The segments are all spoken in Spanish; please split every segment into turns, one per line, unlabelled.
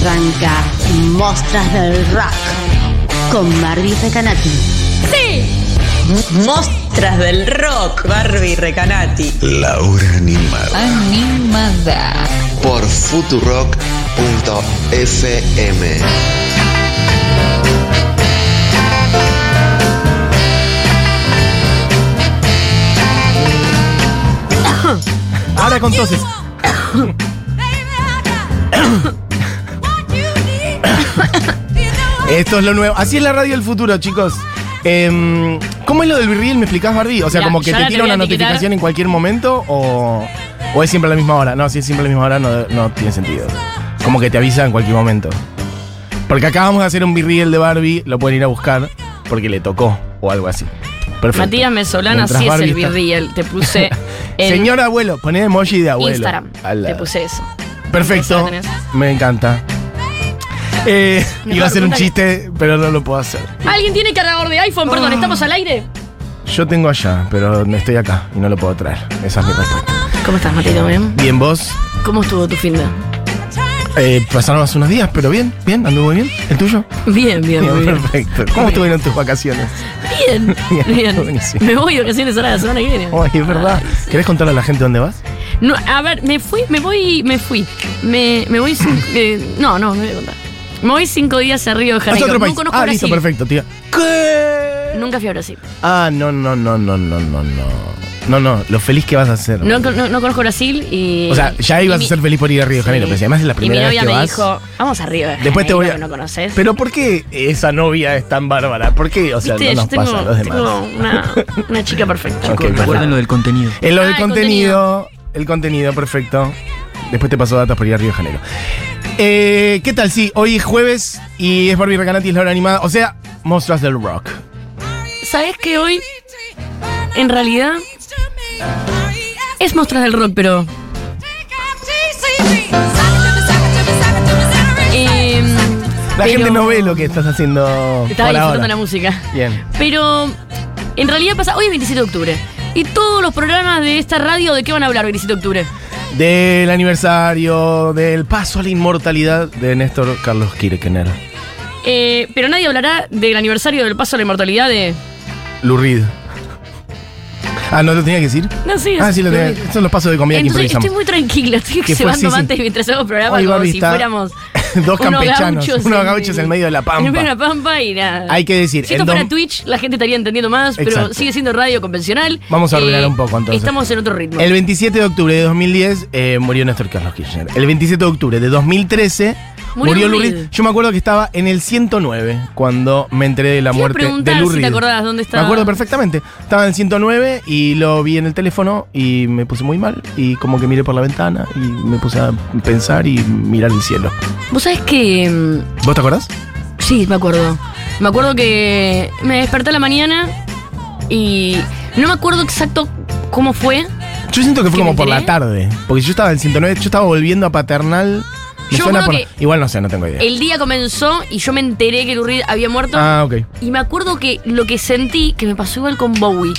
Arranca Mostras del Rock con Barbie Recanati.
Mostras del rock, Barbie Recanati.
La hora animada.
Animada.
Por futurock.fm.
Ahora con toses. Esto es lo nuevo. Así es la radio del futuro, chicos. Em, ¿Cómo es lo del virril? ¿Me explicás, Barbie? O sea, como que te tira
voy a
una
etiquetar.
notificación en cualquier momento o, o es siempre a la misma hora. No, si es siempre a la misma hora no, no tiene sentido. Como que te avisa en cualquier momento. Porque acabamos de hacer un virril de Barbie, lo pueden ir a buscar porque le tocó o algo así. Perfecto.
Matías Mesolana
Mientras
sí es
Barbie
el
está-
virreal. Te puse en
Señor abuelo, poné emoji de abuelo.
Instagram.
al lado.
Te puse eso.
Perfecto.
Esa la tenés.
Me encanta. Eh, iba a hacer un chiste, pero no lo puedo hacer.
¿Alguien tiene cargador de iPhone?
Ah.
Perdón, ¿estamos al aire?
Yo tengo allá, pero estoy acá y no lo puedo traer. Esa es mi respuesta.
¿Cómo estás, Matito? ¿Bien?
Bien, vos.
¿Cómo estuvo tu fin de?
Eh, pasaron hace unos días, pero bien, bien, anduvo muy bien. ¿El tuyo?
Bien, bien, muy bien.
Perfecto. ¿Cómo estuvieron tus vacaciones?
Bien,
Bien,
bien.
buenísimo.
Me voy de vacaciones ahora la semana que viene.
Ay, es verdad. ¿Querés contarle a la gente dónde vas?
No, a ver, me fui, me voy, me fui. Me, me voy sin- eh, no, no, no voy a contar. Me voy cinco días a Río de Janeiro.
otro
No conozco
Ah, listo,
Brasil.
perfecto, tía. ¿Qué?
Nunca fui a Brasil.
Ah, no, no, no, no, no, no, no. No, no, lo feliz que vas a ser.
No, no, no conozco Brasil y.
O sea, ya ibas
mi-
a ser feliz por ir a Río de Janeiro,
Sí.
pero si además es la primera
Y mi
vez
novia
que
me
vas.
dijo, vamos a Río de
Después te voy a.
Janeiro, que no conoces.
Pero ¿por qué esa novia es tan bárbara? ¿Por qué? O sea,
Viste,
no nos
tengo,
pasa a los demás.
tengo una, una chica perfecta.
Ok, perfecto.
Recuerden lo del contenido.
En lo
Ah,
del
el
contenido, el contenido, perfecto. Después te paso datos por ir a Río de Janeiro. Eh, ¿Qué tal? Sí, hoy es jueves y es Barbie Recanati, es la hora animada. O sea, Monstruos del Rock.
¿Sabes que hoy, en realidad, es Mostras del Rock, pero. eh,
La
pero-
gente no ve lo que estás haciendo
Estaba disfrutando la música.
Bien.
Pero en realidad pasa, hoy es 27 de octubre. Y todos los programas de esta radio, ¿de qué van a hablar 27 de octubre?
Del aniversario del paso a la inmortalidad de Néstor Carlos Kirchner.
Eh, pero nadie hablará del aniversario del paso a la inmortalidad de.
Lurid. Ah, ¿no lo tenía que decir?
No, sí,
Ah, sí, lo tenía.
Entonces,
Son los pasos de comida que improvisamos.
estoy muy tranquila, estoy
Que
cebando
sí, sí.
antes mientras hago programa
Hoy
como
Barbie
si
está-
fuéramos.
Dos
unos
campechanos,
gauchos
unos
en-
gauchos en medio de la
En medio de
pampa.
la pampa y nada.
Hay que decir,
Si esto fuera Twitch, la gente estaría entendiendo más, pero sigue siendo radio convencional. Eh,
Vamos a ordenar un poco, entonces.
Estamos en otro ritmo.
El 27 de octubre de 2010 eh, murió Néstor Carlos Kirchner. El 27 de octubre de 2013
Murió
murió,
Lou
Lou
Reed.
Reed. Yo me acuerdo que estaba en el 109 cuando me enteré de la
Te iba a
muerte de
preguntar
Lou
si te
Reed.
acordabas dónde estaba.
Me acuerdo perfectamente. Estaba en el 109 y lo vi en el teléfono y me puse muy mal y como que miré por la ventana y me puse a pensar y mirar el cielo.
Vos sabés que. mm,
¿Vos te acordás?
Sí, me acuerdo. Me acuerdo que me desperté a la mañana y no me acuerdo exacto cómo fue.
Yo siento que fue
¿Que
como por la
enteré?
tarde. Porque yo estaba en el 109, yo estaba volviendo a paternal. Me
Yo
suena
creo
por-
que-
Igual no sé, no tengo idea.
El día comenzó y yo me enteré que Lou Reed había muerto.
Ah, ok.
Y me acuerdo que lo que sentí, que me pasó igual con Bowie,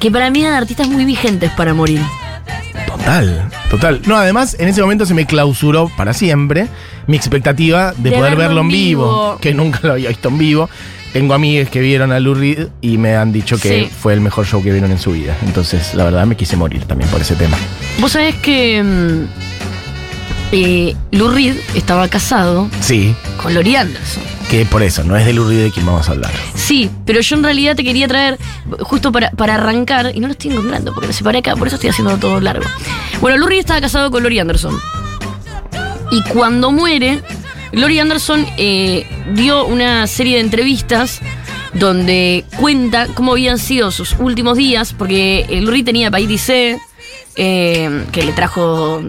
que para mí eran artistas muy vigentes para morir.
Total, total. No, además, en ese momento se me clausuró para siempre mi expectativa de,
De
poder
verlo
en vivo,
vivo.
que nunca lo había visto en vivo. Tengo amigas que vieron a Lou Reed y me han dicho que
Sí.
fue el mejor show que vieron en su vida. Entonces, la verdad, me quise morir también por ese tema.
Vos sabés que mm, eh, Lou Reed estaba casado
Sí,
con Lori Anderson.
que por eso, no es de Lou Reed de quien vamos a hablar.
Sí, pero yo en realidad te quería traer justo para, para arrancar, y no lo estoy encontrando porque lo separé acá, por eso estoy haciendo todo largo. Bueno, Lou Reed estaba casado con Lori Anderson. Y cuando muere, Lori Anderson eh, dio una serie de entrevistas donde cuenta cómo habían sido sus últimos días, porque eh, Lou Reed tenía C, eh, que le trajo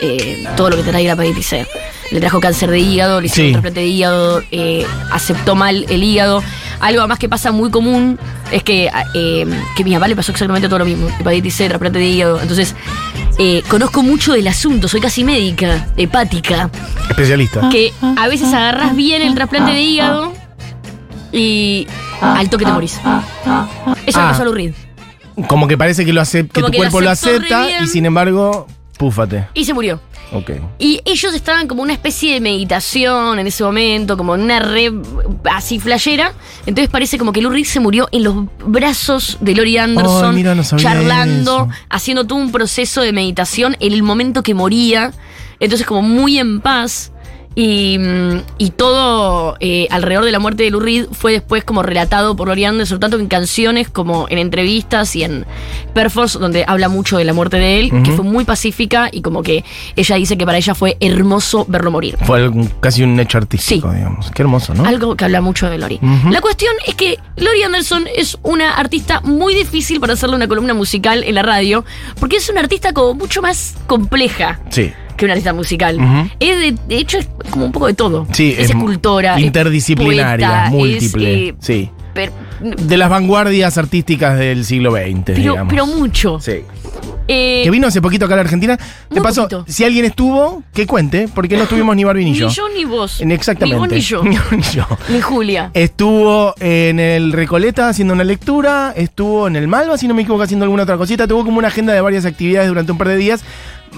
eh, todo lo que te trae la hepatitis C. Le trajo cáncer de hígado, le hicieron
Sí.
un trasplante de hígado, eh, aceptó mal el hígado. Algo más que pasa muy común es que, eh, que a mi papá le pasó exactamente todo lo mismo. Hepatitis C, trasplante de hígado. Entonces, eh, conozco mucho del asunto, soy casi médica, hepática,
Especialista.
que a veces agarras bien el trasplante de hígado y al toque te morís. Eso
Ah.
pasó a.
Como que parece que lo acep- que
Como
tu
que
cuerpo
lo
acepta y sin embargo, púfate.
Y se murió.
Ok.
Y ellos estaban como una especie de meditación en ese momento, como en una red así flashera. Entonces parece como que Lou Reed se murió en los brazos de Lori Anderson,
Ay, mira, no
charlando,
eso.
haciendo todo un proceso de meditación en el momento que moría. Entonces como muy en paz. Y, mm, y todo eh, alrededor de la muerte de Lou Reed fue después como relatado por Lori Anderson, tanto en canciones como en entrevistas y en Perforce, donde habla mucho de la muerte de él, que fue muy pacífica y como que ella dice que para ella fue hermoso verlo morir.
Fue algún- casi un hecho artístico,
Sí.
digamos. Qué hermoso, ¿no?
Algo que habla mucho de Lori. La cuestión es que Lori Anderson es una artista muy difícil para hacerle una columna musical en la radio, porque es una artista como mucho más compleja
Sí.
Que una artista musical. Es de, de hecho es como un poco de todo.
Sí,
es,
es
escultora, es
interdisciplinaria,
poeta,
múltiple.
eh,
sí.
per-
De las vanguardias artísticas del siglo XX,
pero,
digamos.
pero mucho.
Sí.
Eh,
Que vino hace poquito acá a la Argentina. De paso,
poquito.
si alguien estuvo, que cuente, porque no estuvimos ni Barbie ni,
ni
yo.
yo ni vos.
Exactamente.
Ni vos ni yo.
Ni yo.
Ni Julia.
Estuvo en el Recoleta haciendo una lectura, estuvo en el Malva, si no me equivoco, haciendo alguna otra cosita. Tuvo como una agenda de varias actividades durante un par de días,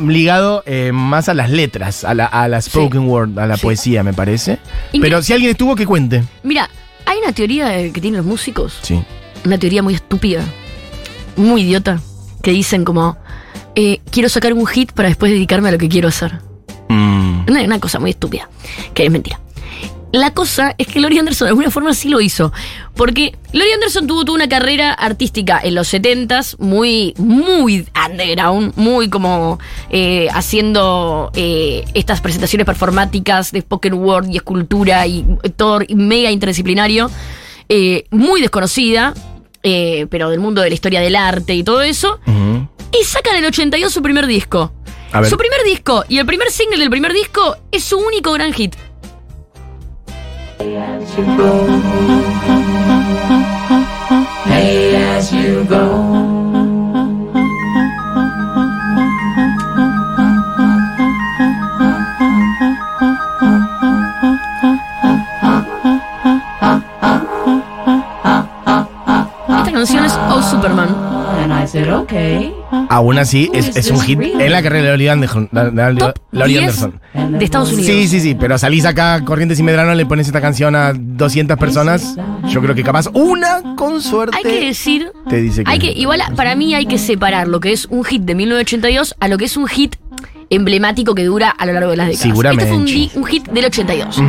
ligado eh, más a las letras, a la, a la spoken word, a la
Sí.
poesía, me parece.
Y
Pero
mira-
si alguien estuvo, que cuente.
Mira, hay una teoría que tienen los músicos
Sí.
una teoría muy estúpida, muy idiota, que dicen como, eh, quiero sacar un hit para después dedicarme a lo que quiero hacer.
Mm,
Una, cosa muy estúpida, que es mentira. La cosa es que Lori Anderson de alguna forma sí lo hizo. Porque Lori Anderson tuvo, tuvo una carrera artística en los 70s, muy, muy underground, muy como eh, haciendo eh, estas presentaciones performáticas de spoken word y escultura y todo y mega interdisciplinario, eh, muy desconocida, eh, pero del mundo de la historia del arte y todo eso. Y sacan en el 82 su primer disco.
A ver.
Su primer disco y el primer single del primer disco es su único gran hit. Esta Superman.
And I said, okay.
Aún así, es, es un hit en la carrera de Lori Anderson. la- la- la-
Top
Lori
10
Anderson.
de Estados Unidos.
Sí, sí, sí, pero salís acá Corrientes y Medrano, le pones esta canción a 200 personas. Yo creo que capaz una con suerte
Hay que decir,
te dice que.
hay que igual para mí hay que separar lo que es un hit de 1982 a lo que es un hit emblemático que dura a lo largo de las décadas.
Seguramente.
Este fue un, hit del 82.
Ujú.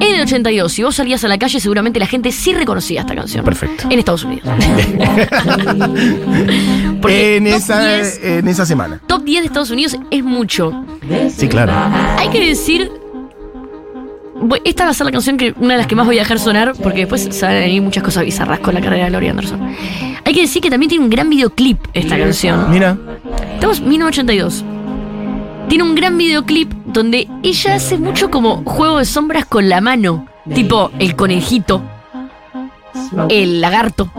En el 82, si vos salías a la calle, seguramente la gente sí reconocía esta canción.
Perfecto.
En Estados Unidos.
En, esa,
10
en esa semana.
Top 10 de Estados Unidos es mucho.
Sí, claro.
Hay que decir. Esta va a ser la canción que una de las que más voy a dejar sonar, porque después se van a venir muchas cosas bizarras con la carrera de Lori Anderson. Hay que decir que también tiene un gran videoclip esta canción.
Mira.
Estamos en 1982. Tiene un gran videoclip donde ella hace mucho como juego de sombras con la mano. Tipo el conejito, el lagarto,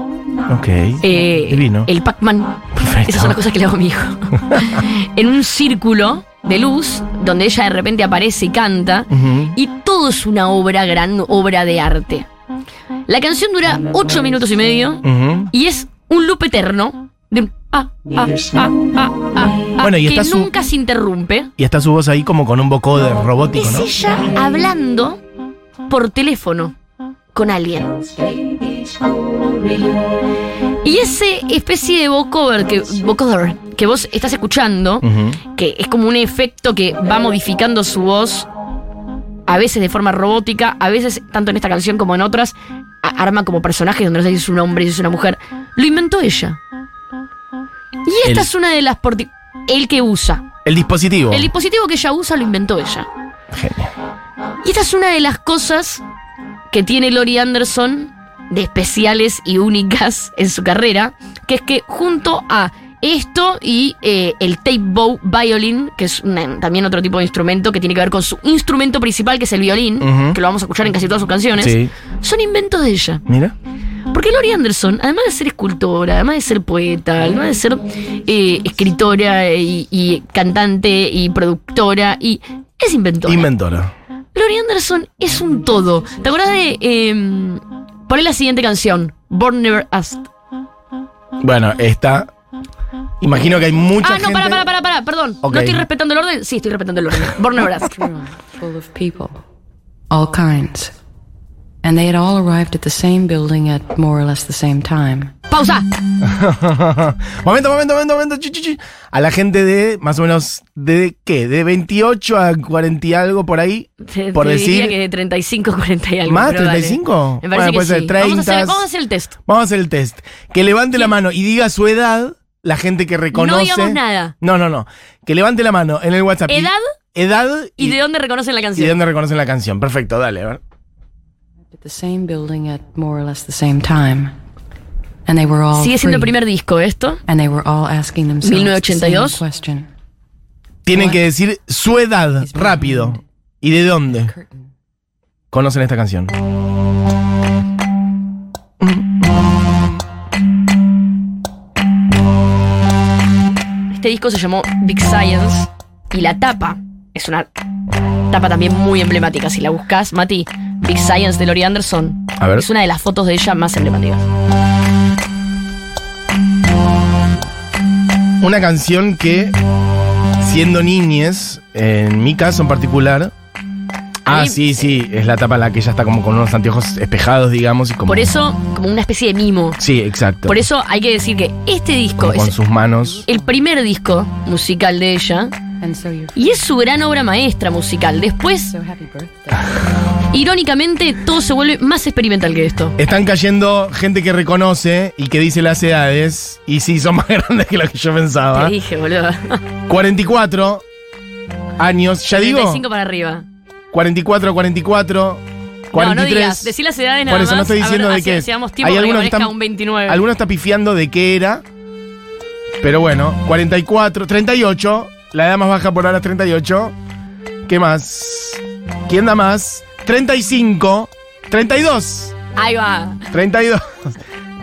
Ok.
eh,
Divino.
el Pac-Man. Esas son las cosas que le hago a mi hijo. en un círculo de luz donde ella de repente aparece y canta. Y todo es una obra, gran obra de arte. La canción dura 8 minutos y medio y es un loop eterno de un ah, ah, ah, ah, ah,
Bueno, y
que
está su-
nunca se interrumpe.
Y está su voz ahí como con un vocoder robótico,
Es
¿no?
ella hablando por teléfono con alguien. Y ese especie de vocoder que, vocoder que vos estás escuchando, que es como un efecto que va modificando su voz, a veces de forma robótica, a veces, tanto en esta canción como en otras, arma como personajes donde no sé si es un hombre, si es una mujer. Lo inventó ella. Y esta
El-
es una de las... El que usa.
El dispositivo.
El dispositivo que ella usa lo inventó ella.
Genial.
Y esta es una de las cosas que tiene Lori Anderson de especiales y únicas en su carrera, que es que junto a esto y eh, el tape bow violin, que es una- también otro tipo de instrumento que tiene que ver con su instrumento principal, que es el violín, que lo vamos a escuchar en casi todas sus canciones,
Sí.
son inventos de ella.
Mira.
Porque Lori Anderson, además de ser escultora, además de ser poeta, además de ser eh, escritora y, y cantante y productora, y es inventora.
Inventora.
Lori Anderson es un todo. ¿Te acuerdas de. Eh, poner la siguiente canción: Born Never Asked?
Bueno, esta Imagino que hay mucha
ah, no,
gente.
para, para, para, para, perdón. ¿No estoy respetando el orden? Sí, estoy respetando el orden. Born Nebraska.
full of people, all kinds. And they had all arrived at the same building at more or less the same time.
Pausa.
momento, momento, momento, momento. A la gente de más o menos de qué? De 28 a 40 y algo por ahí.
Te,
por
te
decir.
diría que de 35, 40 y algo.
¿Más?
pero dale.
¿35?
Me parece
Bueno,
que
puede ser
sí. Vamos a, hacer,
30.
vamos a hacer el test.
Vamos a hacer el test. Que levante la mano y diga su edad, la gente que reconoce.
digamos nada.
No, no, no. Que levante la mano en el WhatsApp. y-
¿Edad?
Edad
¿Y de dónde reconocen la
y de
canción?
dónde reconocen la canción. Perfecto, dale, a ver.
Sigue siendo el primer disco esto.
And they were all asking themselves the
1982.
same question.
Tienen
What?
que decir su edad, rápido. ¿Y de dónde
Curtain.
conocen esta canción?
Este disco se llamó Big Science y la tapa es una tapa también muy emblemática. Si la buscas, Mati, Big Science de Lori Anderson
A ver.
es una de las fotos de ella más emblemáticas.
Una canción que, siendo niñes, en mi caso en particular. Ah, sí, sí, es la tapa en la que ella está como con unos anteojos espejados, digamos, y como.
Por eso, como una especie de mimo.
Sí, exacto.
Por eso hay que decir que este disco
Como con
es
sus manos.
el primer disco musical de ella
And so you're
y es su gran obra maestra musical. Después,
so happy birthday.
irónicamente, todo se vuelve más experimental que esto.
Están cayendo gente que reconoce y que dice las edades. Y sí, son más grandes que lo que yo pensaba.
Te dije, boludo.
44 años, ya digo.
35 para arriba.
44, 44, 43.
No, no digas. Decí las edades nada
Por eso no estoy
ver,
diciendo de qué.
Tiempo
Hay algunos que están-
un 29.
Alguno está pifiando de qué era. Pero bueno, 44, 38. La edad más baja por ahora es 38. ¿Qué más? ¿Quién da más? 35. 32.
Ahí va.
32.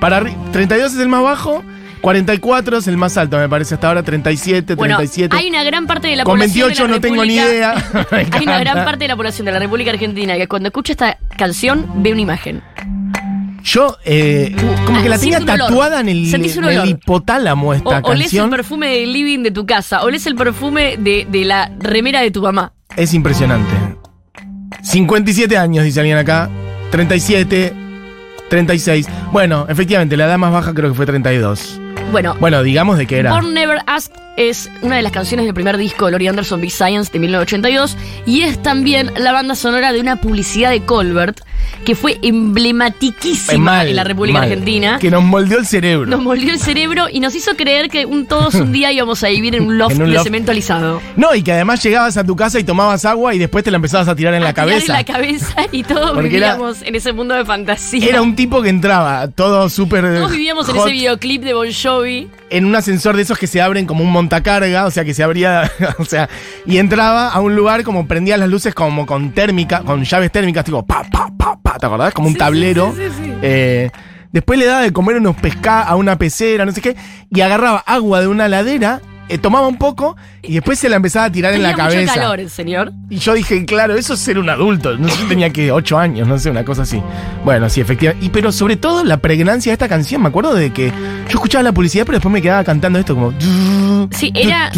Para arri- 32 es el más bajo. 44 es el más alto, me parece hasta ahora. 37,
Bueno,
37.
hay una gran parte de la
Con
población.
28
de la
no tengo ni idea.
Hay una gran parte de la población de la República Argentina que cuando escucha esta canción ve una imagen.
Yo, eh, como que la
Ah,
tenía tatuada en el, en el hipotálamo
O
esta
olés el
canción.
perfume del living de tu casa, olés el perfume de, de la remera de tu mamá.
Es impresionante. 57 años, dice alguien acá. 37, 36. Bueno, efectivamente, la edad más baja creo que fue 32.
Bueno,
Bueno, digamos de qué era.
Born Never Ask es una de las canciones del primer disco de Lori Anderson, Big Science, de 1982, y es también la banda sonora de una publicidad de Colbert que fue emblematiquísima
mal,
en la República
mal.
Argentina.
Que nos moldeó el cerebro.
Nos moldeó el cerebro y nos hizo creer que un, todos un día íbamos a vivir en un loft
En un
de
loft.
cemento alisado.
No, y que además llegabas a tu casa y tomabas agua y después te la empezabas a tirar en la
A tirar
cabeza.
en la cabeza y todos
Porque era-
vivíamos en ese mundo de fantasía.
Era un tipo que entraba todo súper.
todos vivíamos en
hot,
ese videoclip de Bon Jovi.
en un ascensor de esos que se abren como un montacarga, o sea, que se abría, o sea, y entraba a un lugar como prendía las luces como con térmica, con llaves térmicas, tipo pa, pa, pa, pa, ¿te acordás? Como un tablero. Eh, después le daba de comer unos pescados a una pecera, no sé qué, y agarraba agua de una ladera, eh, tomaba un poco y después se la empezaba a tirar en la
mucho
cabeza.
calor el señor.
Y yo dije, claro, eso es ser un adulto. No sé, yo tenía que 8 años, no sé, una cosa así. Bueno, sí, efectivamente. Y pero sobre todo la pregnancia de esta canción, me acuerdo de que yo escuchaba la publicidad, pero después me quedaba cantando esto como.
Sí, era.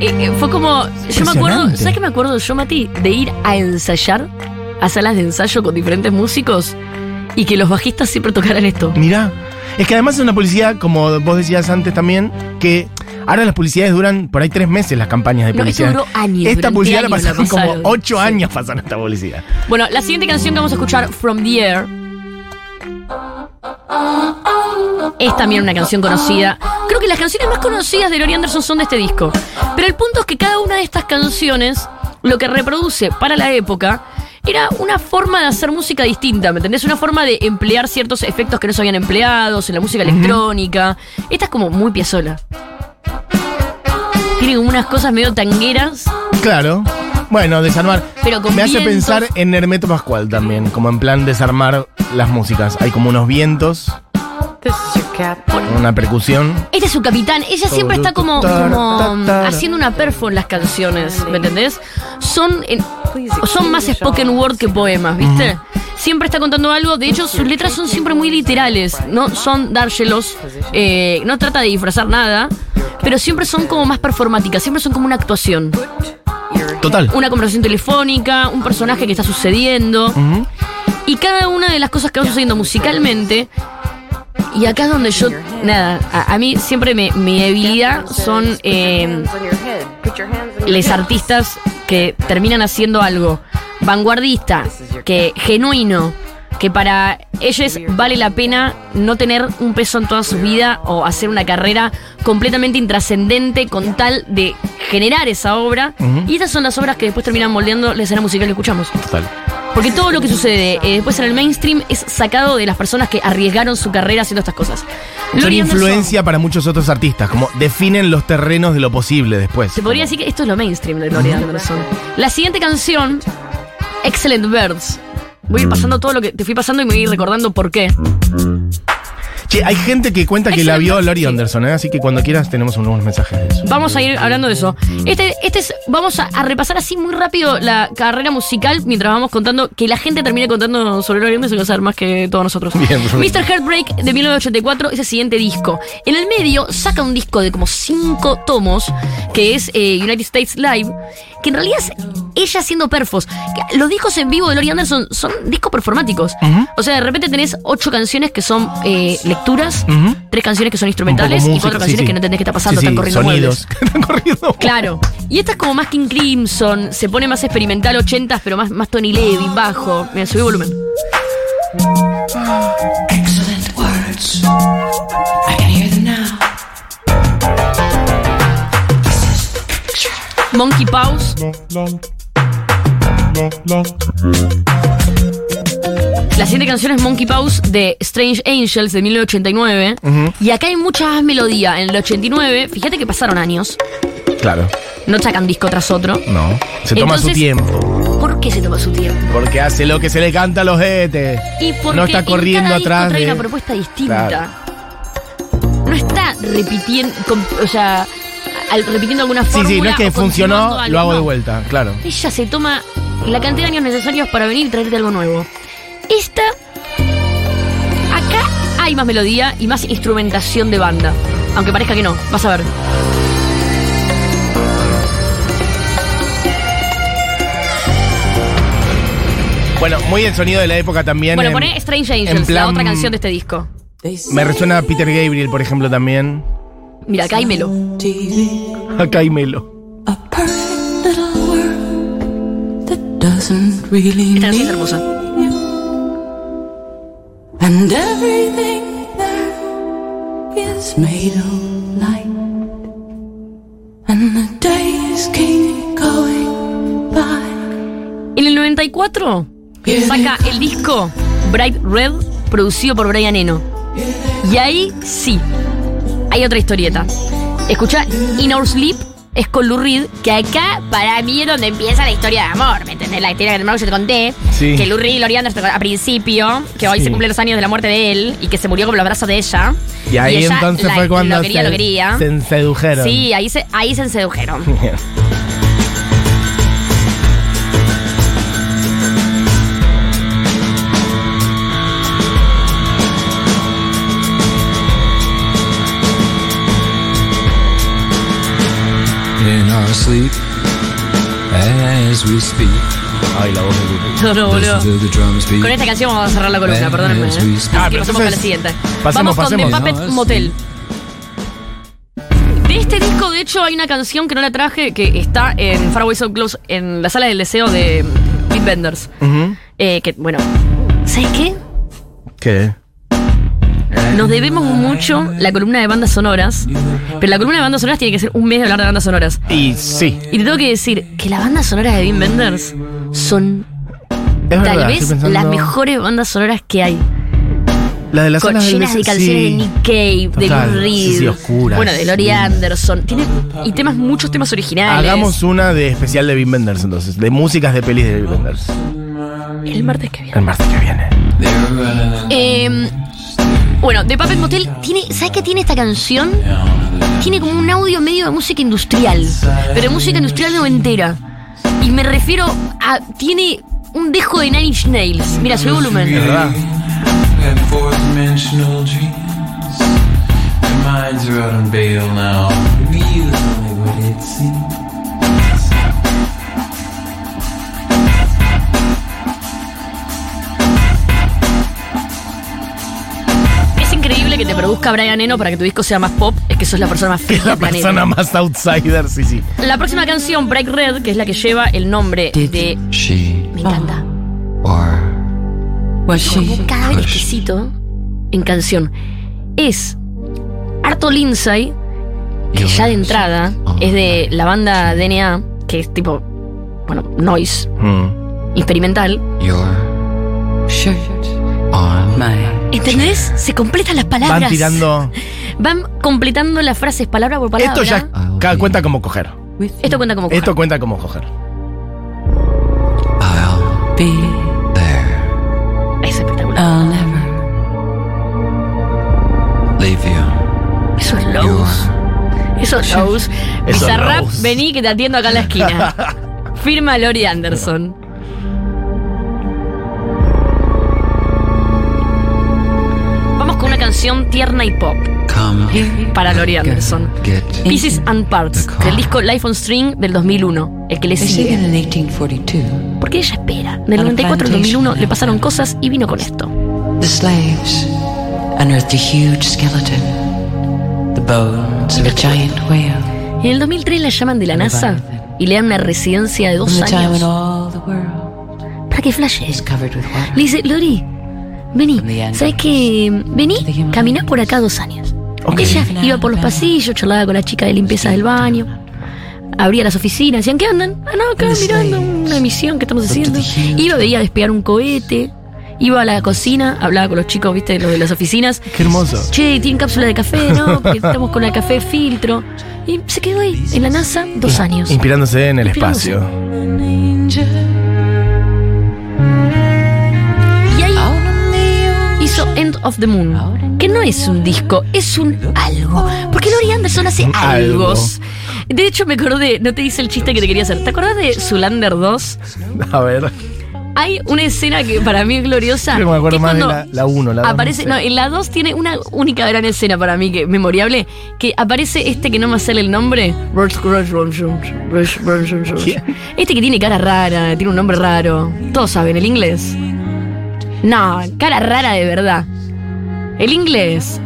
Eh, eh, fue como. Yo me acuerdo. ¿Sabes qué me acuerdo yo, Mati? De ir a ensayar a salas de ensayo con diferentes músicos y que los bajistas siempre tocaran esto.
Mirá. Es que además es una publicidad, como vos decías antes también, que ahora las publicidades duran por ahí tres meses las campañas de
No, esto
publicidad.
duró años,
Esta publicidad la
años la
pasaron como ocho
sí.
años pasaron esta publicidad.
Bueno, la siguiente canción que vamos a escuchar, From the Air, es también una canción conocida. Creo que las canciones más conocidas de Lori Anderson son de este disco. Pero el punto es que cada una de estas canciones, lo que reproduce para la época, era una forma de hacer música distinta, ¿me entendés? Una forma de emplear ciertos efectos que no se habían empleados en la música electrónica. Esta es como muy piazola. Tiene como unas cosas medio tangueras.
Claro. Bueno, desarmar.
Pero con
Me hace
vientos.
pensar en Hermeto Pascual también, como en plan desarmar las músicas. Hay como unos vientos. Una percusión.
Este es su capitán. Ella siempre está como, como haciendo una perfo en las canciones, ¿me entendés? Son, en- son más spoken word que poemas, ¿viste? Siempre está contando algo. De hecho, sus letras son siempre muy literales. No son dárselos. eh, no trata de disfrazar nada. Pero siempre son como más performáticas. Siempre son como una actuación.
Total.
Una conversación telefónica, un personaje que está sucediendo. Y cada una de las cosas que van sucediendo musicalmente. Y acá es donde yo. Nada, a, a mí siempre me- mi debilidad son eh, los artistas que terminan haciendo algo vanguardista, que genuino, que para ellos vale la pena no tener un peso en toda su vida o hacer una carrera completamente intrascendente con tal de generar esa obra. Y estas son las obras que después terminan moldeando la escena musical que escuchamos.
Total.
Porque todo lo que sucede eh, después en el mainstream es sacado de las personas que arriesgaron su carrera haciendo estas cosas.
Son influencia para muchos otros artistas, como definen los terrenos de lo posible después.
Se podría decir que esto es lo mainstream de Gloria Anderson. La siguiente canción, Excellent Birds. Voy a ir pasando todo lo que te fui pasando y me voy a ir recordando por qué.
Che, hay gente que cuenta que la vio Lori
Sí.
Anderson, ¿eh? así que cuando quieras tenemos unos mensajes de eso.
Vamos a ir hablando de eso. Este, este es, vamos a, a repasar así muy rápido la carrera musical mientras vamos contando que la gente termine contando sobre Gloria Anderson, que va a saber más que todos nosotros.
Bien.
Mr. Heartbreak de 1984 es el siguiente disco. En el medio saca un disco de como cinco tomos, que es eh, United States Live, que en realidad es ella haciendo perfos. Los discos en vivo de Gloria Anderson son discos performáticos. O sea, de repente tenés ocho canciones que son eh, lecturas, tres canciones que son instrumentales y cuatro canciones
sí.
que no entendés qué está pasando,
Sí,
están corriendo
sonidos. están corriendo.
Claro. Y esta es como más King Crimson, se pone más experimental 80s, pero más, más Tony Levin, bajo. Mira, subí volumen.
Excellent words. I can hear them now.
Monkey Paws. La siguiente canción es Monkey Paws de Strange Angels de 1989. Y acá hay mucha más melodía. En el 89, fíjate que pasaron años.
Claro,
No sacan disco tras otro.
no. Se toma su tiempo.
¿Por qué se toma su tiempo?
Porque hace lo que se le canta a los jetes.
Y porque
No está
en
corriendo
cada disco
atrás
trae
de-
una propuesta distinta.
Claro.
No está repitiendo, o sea, al- repitiendo alguna
Sí,
fórmula.
sí, no es que funcionó, lo hago de vuelta, claro.
Ella se toma la cantidad de años necesarios para venir y traerte algo nuevo. Esta. Acá hay más melodía y más instrumentación de banda. Aunque parezca que no, vas a ver.
Bueno, muy el sonido de la época también.
Bueno,
en-
poné Strange Angels, la otra canción de este disco.
Me resuena a Peter Gabriel, por ejemplo, también.
Mira, acá hay melo.
Acá hay Melo.
Hermosa.
And everything there is made of light. And the days keep going by.
En el 94 saca el disco Bright Red, producido por Brian Eno. Y ahí sí, hay otra historieta. Escucha, In Our Sleep es con Lou Reed, que acá para mí es donde empieza la historia de amor, ¿me entendés? La historia de amor que yo te conté,
Sí.
que Lou Reed y Lori Anderson a principio, que hoy
Sí.
se cumplen los años de la muerte de él y que se murió con los brazos de ella.
Y ahí
ella
entonces
la-
fue cuando
lo quería,
se,
lo quería.
se sedujeron.
Sí, ahí se, ahí se sedujeron.
In our sleep as we speak.
Ay, la voz de Lupe.
No, no, boludo. Con esta canción vamos a cerrar la columna, perdónenme. ¿eh?
Ah,
Así que
pero
pasemos con la
entonces,
siguiente.
pasemos,
Vamos con
pasemos.
The Puppet
No,
Motel. De este disco, de hecho, hay una canción que no la traje que está en Faraway So Close, en la sala del deseo de Beat Benders. Eh, que, bueno, ¿sabes qué?
¿Qué?
Nos debemos mucho la columna de bandas sonoras, pero la columna de bandas sonoras tiene que ser un mes de hablar de bandas sonoras.
Y sí.
Y te tengo que decir que las bandas sonoras de Beat Benders son
Es
tal
verdad,
vez
pensando-
las mejores bandas sonoras que hay.
La de las
con
del
llenas de canciones
sí.
de Nick Cave, de Lou Reed.
sí, sí.
Bueno, de Lori Anderson. Tiene y temas, muchos temas originales.
Hagamos una de especial de Wim Wenders entonces, de músicas de pelis de Wim Wenders.
el martes que viene.
El martes que viene.
Eh, Bueno, The Puppet Motel tiene. ¿Sabes qué tiene esta canción? Tiene como un audio medio de música industrial. Pero de música industrial noventera. Y me refiero a. Tiene un dejo de Nine Inch Nails. Mira, su volumen.
¿Verdad?
Que te produzca Brian Eno para que tu disco sea más pop. Es que sos la persona más
Que la
del planeta.
persona más outsider, sí, sí.
La próxima canción, Break Red, que es la que lleva el nombre de.
She
Me encanta.
Was she?
Como cada vez que cito en canción. Es Arto Lindsay, que ya de entrada es de la banda DNA, que es tipo, bueno, noise,
Mm.
experimental.
your
Shirt.
On
My.
¿Entendés? Se completan las palabras.
Van tirando.
Van completando las frases palabra por palabra.
Esto ya ca- cuenta como coger.
Esto cuenta como
Esto
coger.
cuenta como coger.
I'll
be.
there
Es espectacular.
I'll never.
leave you.
Eso es Lowe's. Eso es Lowe's.
Eso es
Bizarrap, vení que te atiendo acá en la esquina. Firma Lori Anderson. Canción tierna y pop para Lori Anderson. Pieces and Parts, del disco Life on String del 2001, el que le sigue.
began in 1842.
Porque ella espera. Del 94 al 2001 le pasaron cosas y vino con esto.
The slaves unearthed a huge skeleton, the bones of a giant whale.
En el 2003 la llaman de la NASA y le dan una residencia de dos años para que flashe.
is covered with water.
Le dice, Lori, vení, ¿sabes qué? Vení, caminá por acá dos años. Ella iba por los pasillos, charlaba con la chica de limpieza del baño, abría las oficinas, decían, ¿qué andan? Ah, no, acá mirando una emisión que estamos haciendo. Iba, veía despegar un cohete, iba a la cocina, hablaba con los chicos, viste, los de las oficinas.
Qué hermoso.
Che, ¿tienen cápsula de café? No, porque estamos con el café filtro. Y se quedó ahí, en la NASA, dos años.
Inspirándose en el
Inspirándose.
espacio.
Hizo End of the Moon, que no es un disco, es un algo. Porque Lori Anderson hace algos. De hecho, me acordé, no te hice el chiste que te quería hacer. ¿Te acordás de Zulander 2?
A ver.
Hay una escena que para mí es gloriosa.
Creo que me acuerdo
que
más de la- la uno, la dos,
Aparece,
no
en la 2 tiene una única gran escena para mí que memorable. Que aparece este que no me sale el nombre. Este que tiene cara rara, tiene un nombre raro. Todos saben el inglés. No, cara rara de verdad. El inglés.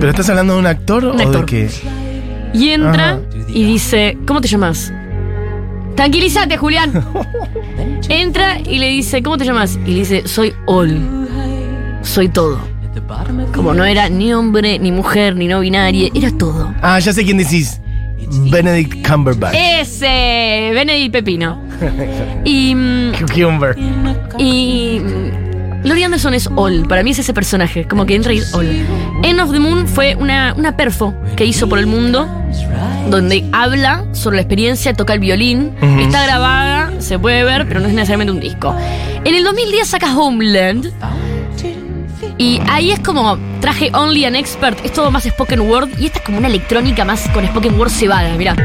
¿Pero estás hablando de un actor
Un
o
actor.
de qué?
Y entra
Ajá.
y dice, ¿cómo te llamas? Tranquilízate, Julián. entra y le dice, ¿cómo te llamas? Y le dice, soy All. Soy todo. Como no era ni hombre, ni mujer, ni no binaria, era todo.
Ah, ya sé quién decís. Benedict Cumberbatch.
Ese, Benedict Pepino. Y, mm,
Cucumber.
y mm, Lori Anderson es All. Para mí es ese personaje, como que entra y es All. End of the Moon fue una, una perfo que hizo por el mundo, donde habla sobre la experiencia, toca el violín, está grabada, se puede ver, pero no es necesariamente un disco. En el 2010 saca Homeland. Y ahí es como traje Only an Expert, es todo más spoken word y esta es como una electrónica más con spoken word cebada, mirá.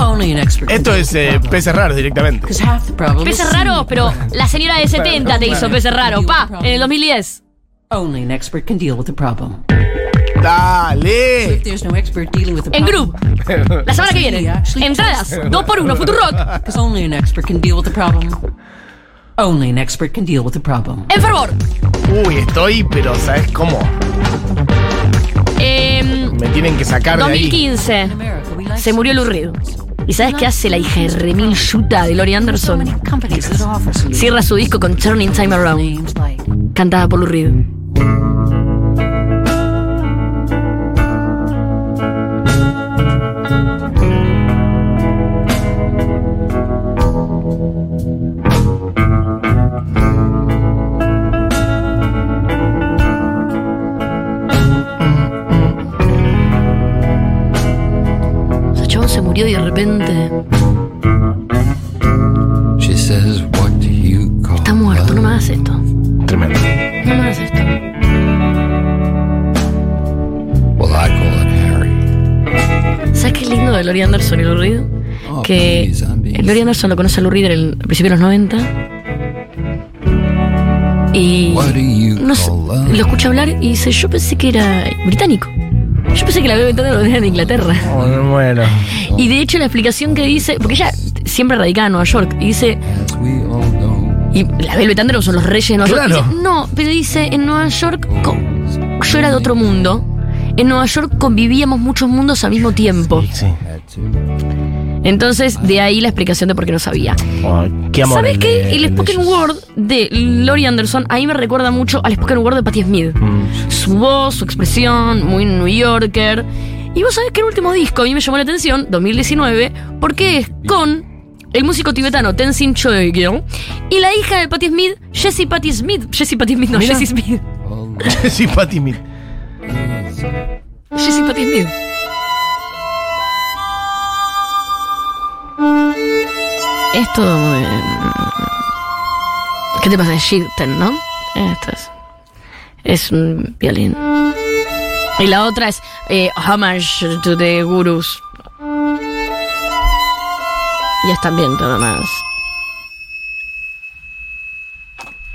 Only an expert.
Esto es eh, peces raros directamente.
Peces raros, pero la señora de 70 te hizo peces raros, pa, en el 2010.
only an expert can deal with the problem.
Dale.
If there's no expert dealing with the
En
problem,
group, la semana que viene. Entradas, dos por uno, Futurock.
because only an expert can deal with the problem. Only an expert can deal with the problem.
En fervor.
Uy, estoy, pero ¿sabes cómo?
Em,
Me tienen que sacar de ahí.
2015
America, we like
se murió Lou Reed. ¿Y sabes qué hace la hija de Remil Yuta de Lori Anderson? Cierra su disco con Turning Time Around, cantada por Lou Reed. De Lou Reed?
Oh,
Que
please,
Laurie Anderson lo conoce a Lou Reed en el al principio de los 90. Y
What do you
no sé, lo escucha hablar y dice, yo pensé que era británico. Yo pensé que la bebé lo era en Inglaterra.
Oh.
Y de hecho la explicación que dice, porque ella siempre radicada en Nueva York, y dice, y la Velvet Underground son los reyes de Nueva
Claro.
York. Dice, no, pero dice, en Nueva York yo era de otro mundo. En Nueva York convivíamos muchos mundos al mismo tiempo.
Sí.
Had to.
Entonces, de ahí la explicación de por qué no sabía.
Oh, qué amor.
¿Sabes qué? El spoken word de Laurie Anderson a mí me recuerda mucho al spoken word de Patti Smith.
Mm.
Su voz, su expresión, muy New Yorker. Y vos sabés que el último disco a mí me llamó la atención, 2019, porque es con el músico tibetano Tenzin Choegyo y la hija de Patti Smith, Jessie Patti Smith. Jessie Patti Smith, no. Jessie Smith.
sí, Patti Smith.
Jessie Patti Smith. Es todo muy... ¿Qué te pasa? Es Shirten, ¿no? Esto es... Es un violín. Y la otra es eh, Homage to the Gurus. Y es también todo más...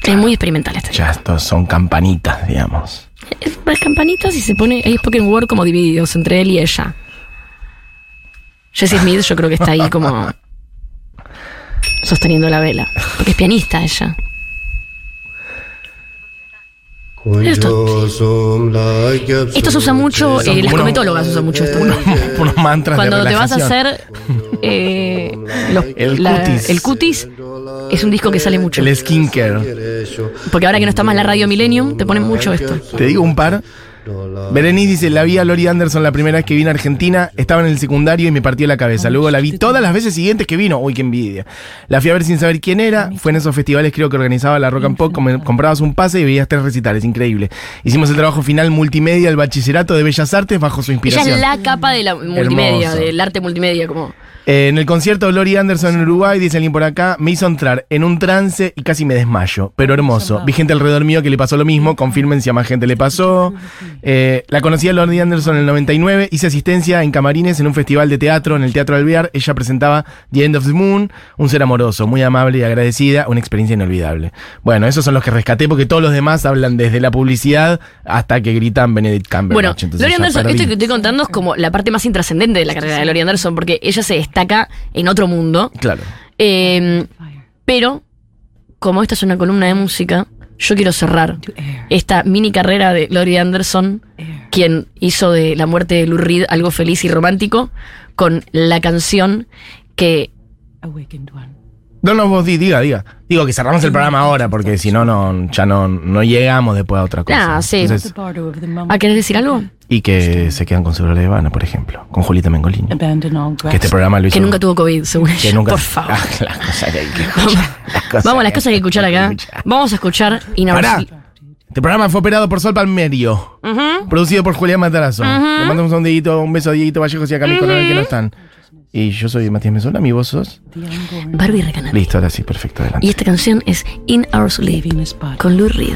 Es muy experimental este.
Ya estos son campanitas, digamos.
Es campanitas y se pone. Hay Spoken Word como divididos entre él y ella. Jessie Smith, yo creo que está ahí como. sosteniendo la vela. Porque es pianista ella. Esto, esto se usa mucho, eh, las cometólogas usan mucho esto.
Unos, unos mantras
Cuando
de
te vas a hacer eh, los-
El
la-
cutis.
el cutis, es un disco que sale mucho.
El skincare.
Porque ahora que no está más la radio Millennium, te ponen mucho esto.
Te digo un par. Berenice dice, la vi a Lori Anderson la primera vez que vine a Argentina, estaba en el secundario y me partió la cabeza. Luego la vi todas las veces siguientes que vino. Uy, qué envidia. La fui a ver sin saber quién era. Fue en esos festivales creo que organizaba la Rock and Pop. com- Comprabas un pase y veías tres recitales. Increíble. Hicimos el trabajo final multimedia, el bachillerato de Bellas Artes bajo su
Ella
inspiración.
es la capa de la multimedia,
Hermoso.
del arte multimedia, como.
Eh, en el concierto de Lori Anderson en Uruguay, dice alguien por acá, me hizo entrar en un trance y casi me desmayo, pero hermoso. Vi gente alrededor mío que le pasó lo mismo, confirmen si a más gente le pasó. Eh, la conocí a Lori Anderson en el 99, hice asistencia en camarines en un festival de teatro en el Teatro Alvear. Ella presentaba The End of the Moon, un ser amoroso, muy amable y agradecida, una experiencia inolvidable. Bueno, esos son los que rescaté porque todos los demás hablan desde la publicidad hasta que gritan Benedict Cumberbatch.
Bueno,
ya
Anderson,
perdí.
esto que estoy contando es como la parte más intrascendente de la carrera de Laurie Anderson, porque ella se destaca en otro mundo.
Claro.
Eh, pero, como esta es una columna de música, yo quiero cerrar esta mini carrera de Laurie Anderson, quien hizo de la muerte de Lou Reed algo feliz y romántico, con la canción que
No, no, vos di- diga, diga. Digo que cerramos el programa ahora porque si no, no ya no, no llegamos después a otra cosa.
Ah, sí.
Entonces,
¿Ah, querés decir algo?
Y que se quedan con Seguro de Habana, por ejemplo, con Julieta Mengolini. Que este programa lo hizo.
Que nunca tuvo COVID, según
que
ella.
nunca-
Por favor.
Ah, las cosas que hay que escuchar. las cosas
Vamos a las cosas que hay que escuchar acá.
escuchar.
Vamos a escuchar In Our
Pará.
Sleep.
Este programa fue operado por Sol Palmerio.
Ujú.
Producido por Julián Matarazo. Le mandamos un dedito, un beso a Dieguito Vallejos y a Cami Coronel que no están. Y yo soy Matías Mesola, mi vos sos.
Barbie Recanati.
Listo, ahora sí, perfecto, adelante.
Y esta canción es In Our Sleep con Lou Reed.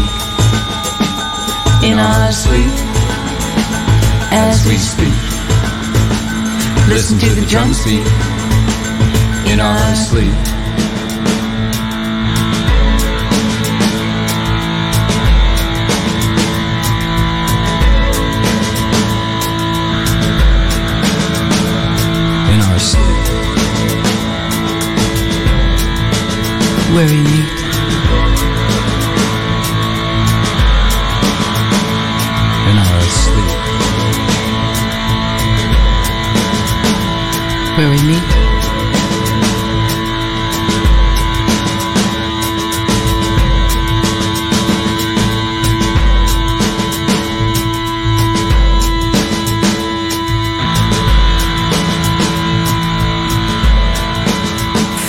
Sleep as we speak. Listen to the drums beat in our sleep.
in our sleep.
Where we
sleep.
where we meet